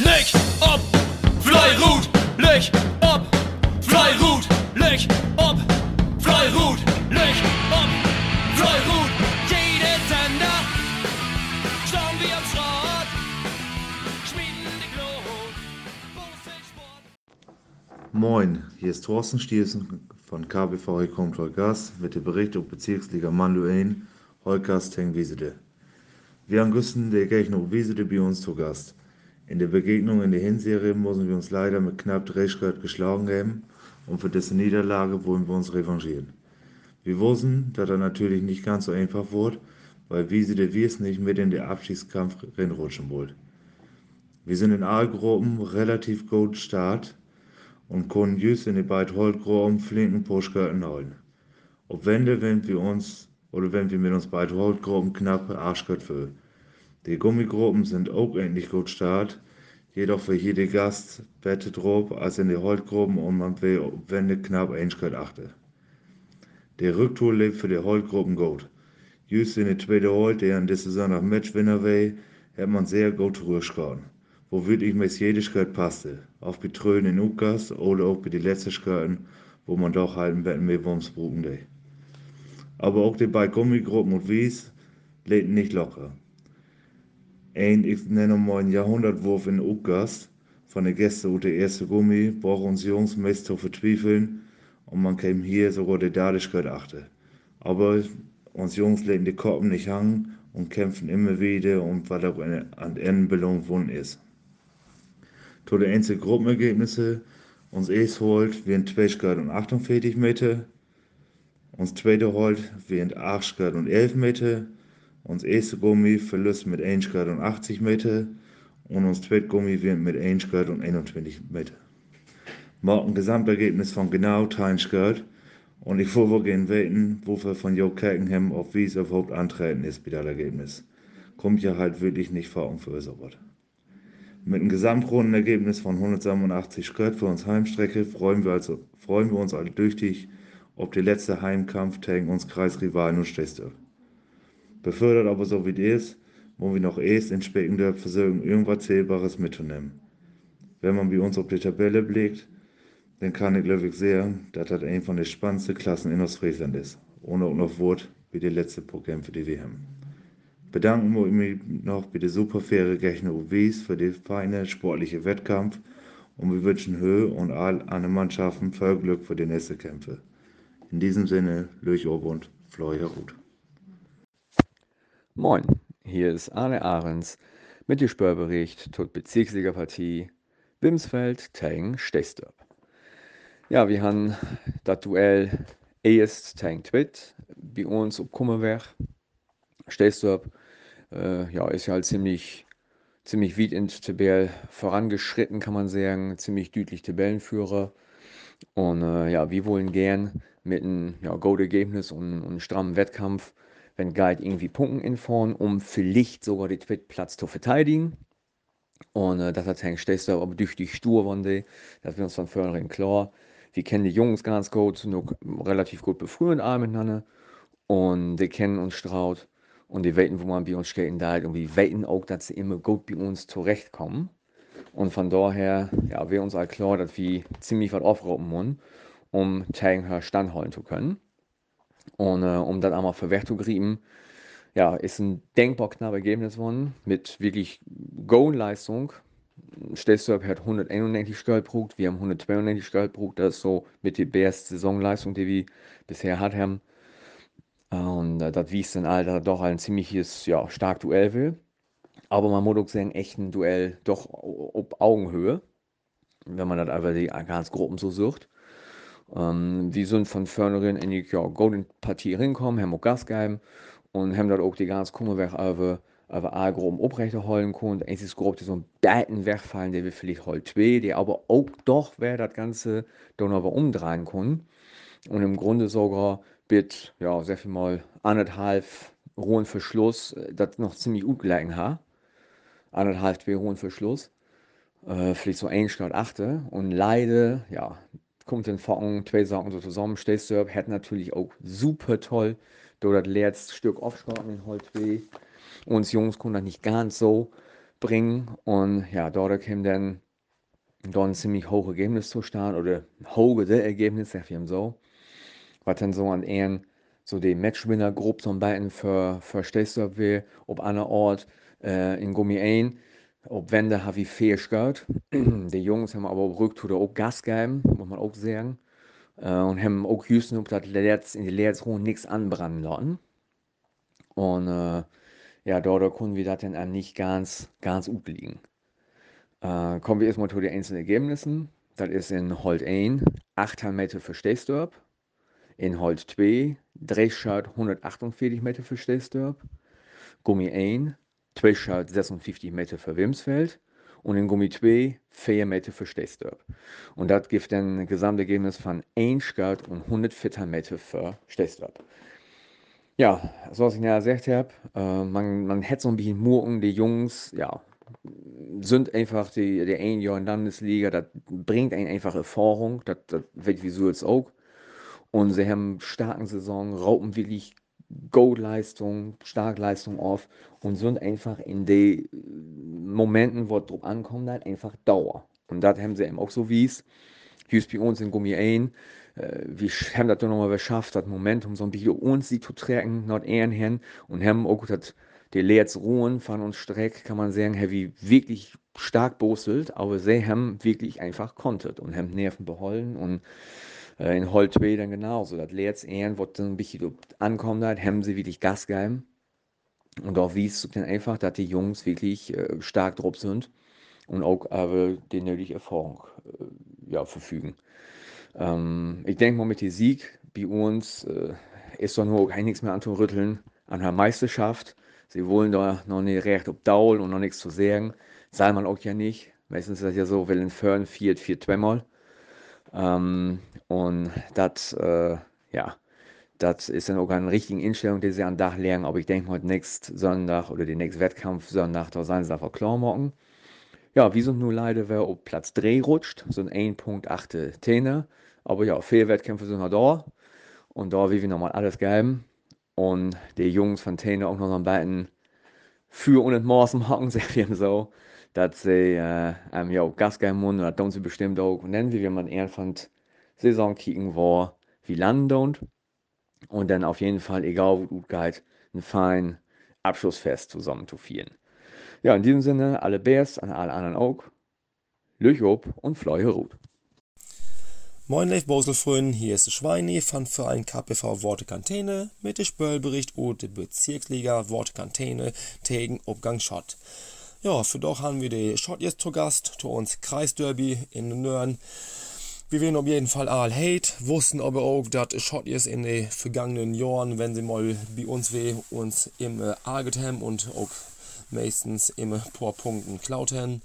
Leg ob, Fleirut, leg ob, Fleirut, leg ob, Fleirut, leg ob, Fleirut. Jede Sender, schauen wir am Schrott, schmieden die Glut. Moin, hier ist Thorsten Stiersen von KBV Control Gas mit dem Bericht über Bezirksliga Manduain, Holkas Teng Wiesede. Wir haben Güsten der Gegner Wiesede bei uns zu Gast. In der Begegnung in der Hinserie mussten wir uns leider mit knapp drei Schritt geschlagen haben und für diese Niederlage wollen wir uns revanchieren. Wir wussten, dass er natürlich nicht ganz so einfach wird, weil Wiesede wir es nicht mit in den Abstiegskampf reinrutschen wollt. Wir sind in allen Gruppen relativ gut Start und konnten just in die beiden Holtgruppen flinken Pushkarten holen. Ob Wende, wenn wir uns oder wenn wir mit uns beiden Holtgruppen knapp Arschgott für. Die Gummigruppen sind auch endlich gut start, jedoch für jede Gast besser drauf als in die Holtgruppen und man will ob Wende knapp Einschritt achte. Der Rücktour lebt für die Holtgruppen gut. Just in die zweite Holt, der an dieser noch Matchwinner war, hat man sehr gut zurückgeschaut wo wirklich mit jede Schritt passte. Auf Betröden in Ukas oder auch bei den letzten Schritten, wo man doch halt ein bisschen mehr Aber auch die beiden Gummigruppen und Wies lebten nicht locker. Ein, ich nenne mal einen Jahrhundertwurf in Ukas von den Gästen und der erste Gummi braucht uns Jungs meist zu verzweifeln und man kam hier sogar der Dadigkeit achte. Aber uns Jungs legen die Koppen nicht hangen und kämpfen immer wieder und was auch an Ende belohnt worden ist. Zu den einzelnen Gruppenergebnissen. Uns erst holt während 2 Grad und 48 Meter. Uns zweite holt während 8 Grad und 11 Meter. Uns erste Gummi verlust mit 1 Grad und 80 Meter. Und uns zweite Gummi während mit 1 Grad und 21 Meter. Macht ein Gesamtergebnis von genau 1 Grad. Und ich will gehen wetten, wofür von Jo Kerkenham auf wie es überhaupt antreten ist, wieder das Ergebnis. Kommt ja halt wirklich nicht vor und für so was. Mit einem Gesamtrundenergebnis von 187 Schritt für uns Heimstrecke freuen wir, also, freuen wir uns alle tüchtig auf die letzte Heimkampf gegen uns Kreisrivalen und Städte. Befördert aber so wie ist, wo wir noch erst in Speckendorf versuchen, irgendwas Zählbares mitzunehmen. Wenn man bei uns auf die Tabelle blickt, dann kann ich glaube ich sehen, dass das eine von den spannendsten Klassen in Ostfriesland ist. Ohne auch noch Wort wie die letzte Programm für die WM bedanken wir mich noch bei der super faire Gechner UWs für den feinen sportlichen Wettkampf und wir wünschen Höhe und all anderen Mannschaften viel Glück für die nächsten Kämpfe. In diesem Sinne, Lürch und Florian Ruth. Moin, hier ist Arne Ahrens mit dem Spörbericht zur Bezirksliga-Partie Wimsfeld gegen Stechstorp. Ja, wir haben das Duell erst gegen Twit bei uns auf Kummerwerk. Stechstorp äh, ja, ist ja halt ziemlich, ziemlich weit in Tabelle vorangeschritten, kann man sagen. Ziemlich deutlich Tabellenführer. Und äh, ja, wir wollen gern mit einem ja, Gold-Ergebnis und, und einem strammen Wettkampf, wenn Guide irgendwie Punkten in vorn, um vielleicht sogar den Platz zu verteidigen. Und äh, das hat Hank Stester aber durch die stur von der, dass wir uns von vornherein klar. Wir kennen die Jungs ganz gut, nur relativ gut befreundet miteinander. Und die kennen uns Straut. Und die weten, wo man bei uns steht, da und wir weten auch, dass sie immer gut bei uns zurechtkommen. Und von daher, ja, wäre uns halt klar, dass wir ziemlich was aufrauben müssen, um Tagen standhalten zu können. Und äh, um das einmal verwehrt zu kriegen, ja, ist ein denkbar knappes Ergebnis geworden, mit wirklich Goal-Leistung. Stelzorp hat 191 Geld wir haben 192 Geld. Das ist so mit der beste Saisonleistung, die wir bisher hatten. Und äh, das wies dann Alter doch ein ziemliches, ja, stark Duell will. Aber man muss auch sagen, echt ein Duell doch auf Augenhöhe, wenn man das einfach die ganz Gruppen so sucht. Ähm, wir sind von vornherein in die Golden Partie reingekommen, haben auch Gas gegeben und haben dort auch die ganz Kummerweg über, über A-Gruppen aufrechterhalten können. Es ist grob so ein Betten wegfallen, der wir vielleicht halt zwei, der aber auch doch, wer das Ganze dann aber umdrehen können. Und im Grunde sogar mit ja, sehr viel mal anderthalb rohen Verschluss, äh, das noch ziemlich gut gelegen hat. Anderthalb, zwei rohen Verschluss. Äh, vielleicht so ein statt achte. Und leider, ja, kommt den Focken, zwei Sachen so zusammen. Stehst du, hat natürlich auch super toll, da das letzte Stück aufschrauben in Holz Uns Jungs konnten das nicht ganz so springen und ja, dort kam dann, dann ein ziemlich hohes Ergebnis zu stehen oder hohe Ergebnis, ich ihm so, was dann so an ehren so die Matchwinner grob ein bisschen für, für Stehstab will, ob einer Ort äh, in Gummi 1, ob Wände habe ich viel gehört. die Jungs haben aber auch rückt oder auch Gas gegeben, muss man auch sagen. Äh, und haben auch Houston ob das in die letzten nichts anbrennen lassen. Und äh, ja, dort konnten wir das dann nicht ganz, ganz gut liegen. Äh, kommen wir erstmal zu den einzelnen Ergebnissen. Das ist in Holt 1 8 Meter für Stehstab. In Holt 2 Drehschart 148 Meter für Stehstab. Gummi 1 2 56 Meter für Wimsfeld und in Gummi 2 4 Meter für Stehstab. Und das gibt dann ein Gesamtergebnis von 1 Schart und 104 Meter für Stehstab. Ja, so was ich ja gesagt habe, äh, man, man hätte so ein bisschen Murken, die Jungs, ja, sind einfach die, der ein Jahr in Landesliga, das bringt einen einfach Erfahrung, das, das wird wie so jetzt auch. Und sie haben starken Saison, rauben wirklich Goldleistung, Starkleistung auf und sind einfach in den Momenten, wo es drauf ankommt, halt einfach Dauer. Und das haben sie eben auch so wie es. Hier bei uns in Gummi 1, äh, wir haben das dann nochmal geschafft, das Momentum so ein bisschen uns zu tragen, not ehren und haben auch das, die letzte Ruhen von uns Streck, kann man sagen, wir wirklich stark bostelt, aber sie haben wirklich einfach konntet und haben Nerven beholden und äh, in Holt 2 dann genauso. Das letzte Ehren, wo dann ein bisschen ankommt, hat, haben sie wirklich Gas gegeben. Und auch wie es dann einfach, dass die Jungs wirklich äh, stark drauf sind und auch aber die nötige Erfahrung äh, ja, verfügen. Ähm, ich denke mal mit dem Sieg bei uns äh, ist doch nur kein nichts mehr anzurütteln an der Meisterschaft. Sie wollen da noch nicht recht ob Daul und noch nichts zu sagen. Sei man auch ja nicht. Meistens ist das ja so, wenn ein Fern viert, viert zweimal. Ähm, und das, äh, ja, das ist dann auch eine richtige Einstellung, die sie an Dach lernen. Aber ich denke mal, nächsten Sonntag oder den nächsten Wettkampf Sonntag, da sein sie einfach klar machen. Ja, wir sind nur leider, wer auf Platz 3 rutscht, so ein 1.8 Täne. Aber ja, viele Wettkämpfe sind noch da. Und da will wir nochmal alles geben. Und die Jungs von Täne auch noch ein bisschen für und Maßen machen, sehr ich so dass sie äh, ähm, ja, Gas geben müssen, das tun sie bestimmt auch. Und dann, wie wir mal irgendwann Saison kicken, wo wie landen und dann auf jeden Fall, egal wo gut geht, ein fein Abschlussfest zusammen zu führen. Ja, in diesem Sinne, alle Bärs, an alle anderen auch. Lüchob und Fleuhe Ruth. Moin Leif Boselfrön, hier ist Schweini von Verein KPV Worte Kantene mit dem Spöllbericht und der Bezirksliga Worte Kantene tegen Obgang Schott. Ja, für doch haben wir die Schott jetzt zu Gast, zu uns Kreisderby in Nörn. Wir werden auf jeden Fall all hate, wussten aber auch, dass Schott jetzt in den vergangenen Jahren, wenn sie mal bei uns weh, uns immer arget haben und auch meistens immer paar Punkten klaut haben.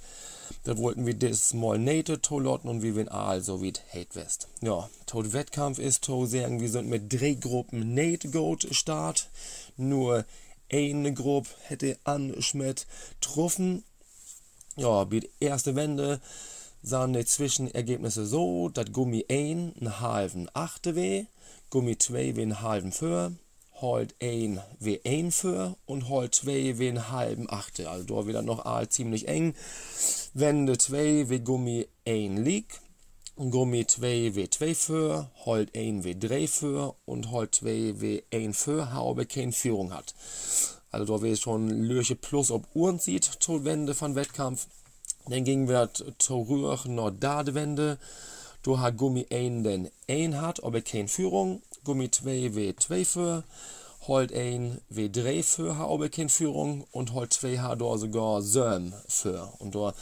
Da wollten wir das mal nate tolotten und wir werden all so wie Hate West. Ja, tot Wettkampf ist to sagen, wir sind mit drei Gruppen Nate Goat Start. Nur eine Gruppe hätte anschmet getroffen. Ja, bei der ersten Wende sahen die Zwischenergebnisse so, dass Gummi 1 einen halben 8 weh, Gummi 2 wie einen halben für, Holt 1 wie 1 für und Holt 2 wie einen halben 8. Also da wieder noch all ziemlich eng. Wende 2 wie Gummi 1 liegt Gummi 2 W2 für, Holt 1 W3 für und Holt 2 W1 für, habe keine Führung hat. Also da wäre schon Lürche plus ob Uhren sieht zur Wende von Wettkampf. Dann gingen wir zur Rühr Nordadewende. Du hat Gummi 1 den 1 hat, aber keine Führung. Gummi 2 W2 für. Holt 1 W3 für, habe keine Führung. Und Holt 2 hat da sogar Söm für. Und da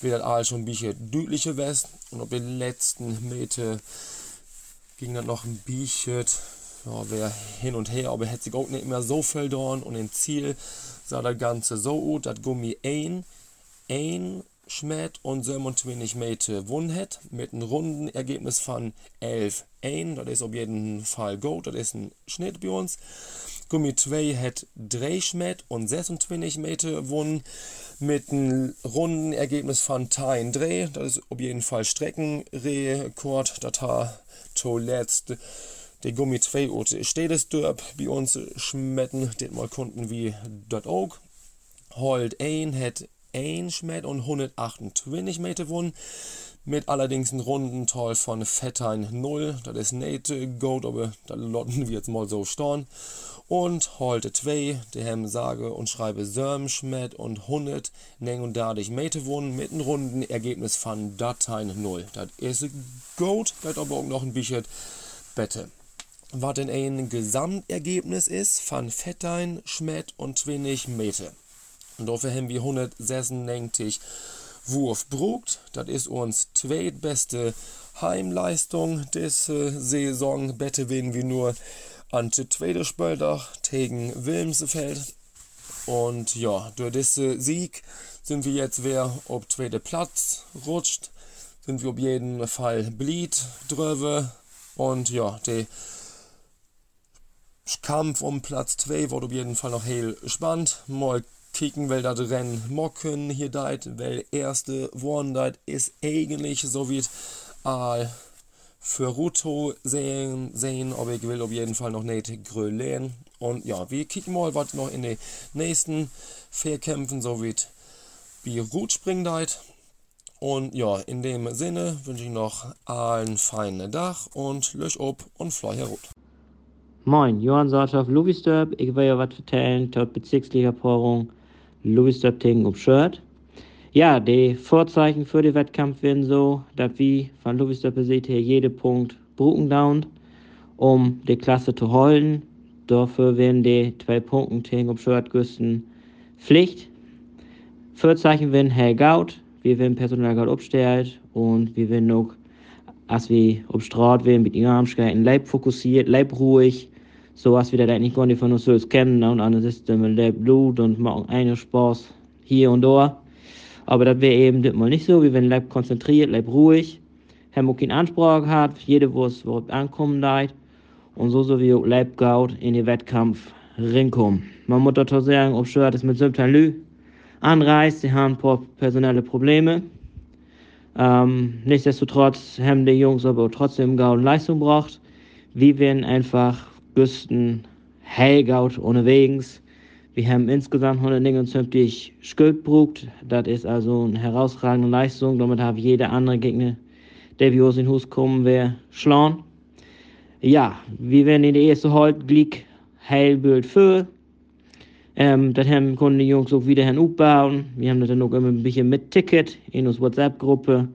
wird alles schon ein bisschen deutlicher West und auf den letzten Meter ging dann noch ein bisschen ja, wer hin und her, aber hätte sich auch nicht mehr so viel dauern und im Ziel sah das Ganze so gut, dass Gummi ein, ein Schmidt und 27 Meter gewonnen hat, mit einem runden Ergebnis von 11 1. Das ist auf jeden Fall gut, das ist ein Schnitt bei uns. Gummi 2 hat 3 Schmidt und 26 Meter gewonnen, mit einem runden Ergebnis von 10 3. Das ist auf jeden Fall Streckenrekord. Das hat zuletzt der Gummi 2 und dort bei uns schmetten, den mal Kunden wie dort auch. Holt 1 hat 101 Schmet und 128 Meter wurden. Mit allerdings einem Rundental von Fettein 0. Das ist nicht gut, aber da lotten wir jetzt mal so stehen. Und heute 2, die haben sage und schreibe Sörm Schmet und 100 39 Meter wohnen mit einem runden Ergebnis von Dateien 0. Das ist gut, das aber auch noch ein bisschen besser was denn ein Gesamtergebnis ist von Fettein, Schmet und 20 Meter. Und dafür haben wir 196 Wurf brugt. Das ist uns zweitbeste Heimleistung des äh, Saison. Bette werden wir nur an der zweiten Spieltag gegen Wilmsefeld. Und ja, durch diesen Sieg sind wir jetzt wer auf zweiter Platz rutscht. Sind wir auf jeden Fall blied drüber. Und ja, die Kampf um Platz 2 wird auf jeden Fall noch heel spannend. Mal kicken, weil das Rennen mocken hier deit, weil erste One deit ist eigentlich so wie all für Ruto sehen, sehen, aber ich will auf jeden Fall noch nicht grölen. Und ja, wir kicken mal, was noch in den nächsten Vierkämpfen so wie wie Rut springen deit. Und ja, in dem Sinne wünsche ich noch allen feinen Dach und löch ob und fly herut. Moin, Johann Sartoff, Lovisturp. Ich will ja was vertellen zur Bezirksliga-Porung Lovisturp tegen auf Shirt. Ja, die Vorzeichen für den Wettkampf werden so, dass wir von Lovisturp seht hier jede Punkt bruken down, um die Klasse zu holen. Dafür werden die zwei Punkte tegen auf Shirt güsten Pflicht. Vorzeichen werden Herr Gaut, wir werden Personalgaut abstellt und wir werden auch als wir auf Straat werden, mit den Armschkeiten, Leib fokussiert, Leib ruhig, sowas wie das eigentlich gar nicht von uns so kennen und alles ist dann lebt Blut und machen einen Spaß hier und da. Aber das wäre eben mal nicht so, wie wenn Leib konzentriert, Leib ruhig, haben auch keinen Anspruch hat, jede wo es ankommen leid und so so wie Leib gaut in den Wettkampf rinkommen. Man muss dazu sagen, ob Shirt ist mit Symptom Lü anreist, sie haben ein paar personelle Probleme. Ähm, nichtsdestotrotz haben die Jungs aber trotzdem gaut Leistung gebracht. Wir werden einfach Güsten, Helgaut unterwegs. Wir haben insgesamt 179 Schuld brugt. Das ist also eine herausragende Leistung. Damit habe jeder andere Gegner, der wie aus dem Hus kommen wäre, schlagen. Ja, wir werden in der ersten Halt glick Heilbild für. Ähm, das haben konnten die Jungs auch wieder aufbauen. Wir haben das dann auch immer ein bisschen mit Ticket in unserer WhatsApp-Gruppe.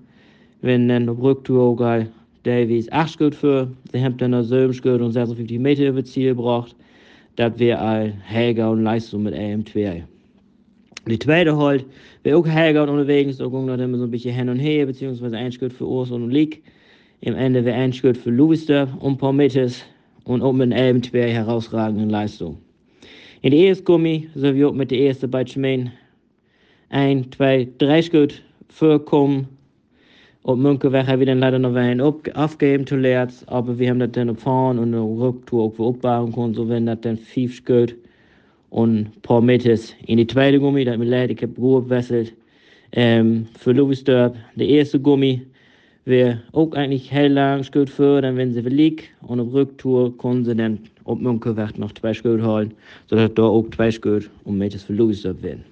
Wenn dann auf Rücktour geil Davies 8 Schritt für, sie dann noch 7 Schritt und 56 Meter über Ziel gebracht. Das wäre ein Helga und Leistung mit AM2. Die zweite halt, wäre auch Helga unterwegs, da ging das immer so ein bisschen hin und her, beziehungsweise ein Schritt für Urs und League. Im Ende wäre ein Schritt für Louisdorf und paar Meters und auch mit einem AM2 herausragenden Leistung. In der ersten Gummi sind wir auch mit der ersten Batchman ein, zwei, drei Schritt vorkommen op Münkenweg hebben we dan leider noch einen aufgegeben zuletzt, aber wir haben das dann gefahren und eine Rücktour auch aufbauen können, so wenn das dann fünf geht und ein paar Meter in die zweite Gummi, da hat mir leid, ich habe Ruhe gewechselt. Ähm, für Louisdorp, der erste Gummi, wäre auch eigentlich hell lang gut für, dann wenn sie verliegt und auf Rücktour können sie dann auf Münkenweg noch zwei Schritt holen, sodass da auch zwei Schritt und Meter für Louisdorp werden.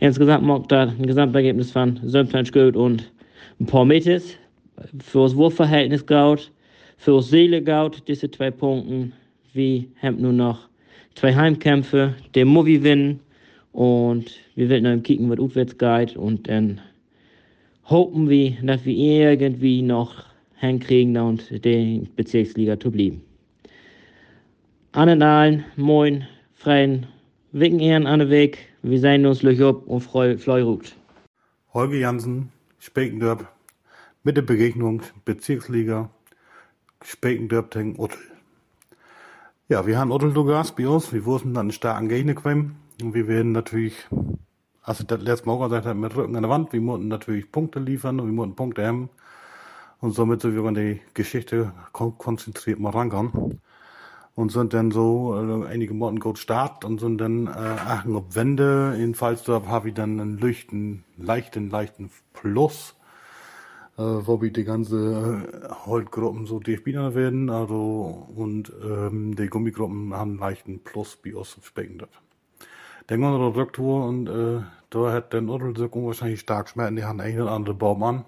Insgesamt macht das ein Gesamtergebnis von 17 Schritt und ein paar Meter das Wurfverhältnis gaut, für das Seele gaut, diese zwei Punkte. Wir haben nur noch zwei Heimkämpfe, der Movie gewinnen und wir werden dann kicken, was aufwärts geht und dann hoffen wir, dass wir irgendwie noch hinkriegen und den Bezirksliga zu bleiben. An allen, moin, freien Wicken Ehren an den Weg. Wir sehen uns gleich und Fleurut. Holger Jansen, Spekendörp mit der Begegnung Bezirksliga Spekendörp gegen Uttel. Ja, wir haben Uttel zu Gast bei uns. Wir wussten dann einen starken Gegner gekommen. Und wir werden natürlich, also das letzte Mal auch gesagt hat, mit Rücken an der Wand, wir mussten natürlich Punkte liefern und wir mussten Punkte haben. Und somit sind wir an die Geschichte konzentriert mal rangegangen. Und sind dann so äh, einige Monate gut Start und sind dann äh, achten auf Wände. In Falsdorf habe ich dann einen leichten, leichten, leichten Plus äh, wobei die ganze äh, Holtgruppen so DFB werden, also und ähm, die Gummigruppen haben einen leichten Plus bei uns Speckendorf. Dann gehen wir Rücktour und äh, da hat den Ottel so unwahrscheinlich stark Schmerzen, die haben einen oder andere Baum an.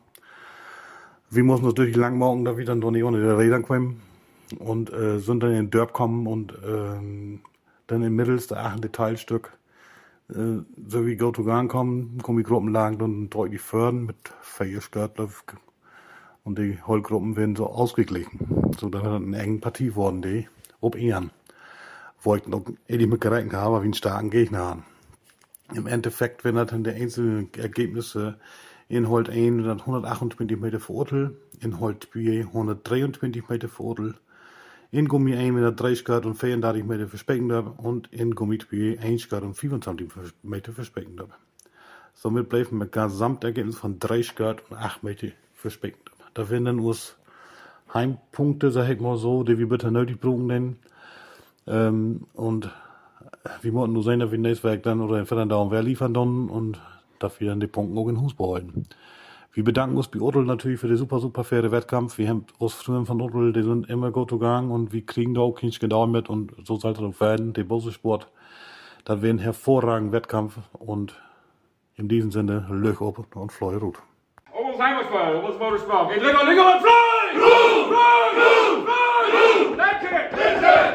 Wir mussten natürlich lang morgen da nicht unter den Rädern kommen und äh, sind dann in Dörp kommen und ähm, dann im Mittels der achte Teilstück äh, so wie Go to Gang kommen, kommen die dann deutlich fördern mit Feierskörtlauf und die Heulgruppen werden so ausgeglichen. So dann eine enge Partie worden, die ob Ehren. Wo ich noch ehrlich mit gerechnet habe, wie einen starken Gegner haben. Im Endeffekt, wenn dann die einzelnen Ergebnisse in Holt 1 128 Meter verurteilt, in Holt 2 123 Meter verurteilt, in Gummi 1 mit 30 Grad und 34 Meter verspecken und in 2 1 Grad und 25 Meter verspecken Somit bleiben wir Gesamtergebnis von 30 Grad und 8 Meter verspecken Da werden dann uns Heimpunkte, sag ich mal so, die wir bitte nötig brauchen, denn, ähm, und wir wollten nur sehen, dass wir nächstes Werk dann oder entweder da und wer liefern dann und dafür dann die Punkte auch in Hus behalten. Wir bedanken uns bei Ottel natürlich für den super, super faire Wettkampf. Wir haben uns früher von Ottel, die sind immer gut gegangen und wir kriegen da auch kein Gedauer mit und so soll es auch werden, der Busse-Sport. Das wäre ein hervorragender Wettkampf und in diesem Sinne, Löch ob und Fleu Ruth. Almost Heimatfall, almost Motorsport. Geht länger, länger und Fly! Fly! Fly! Fly! Fly! Fly!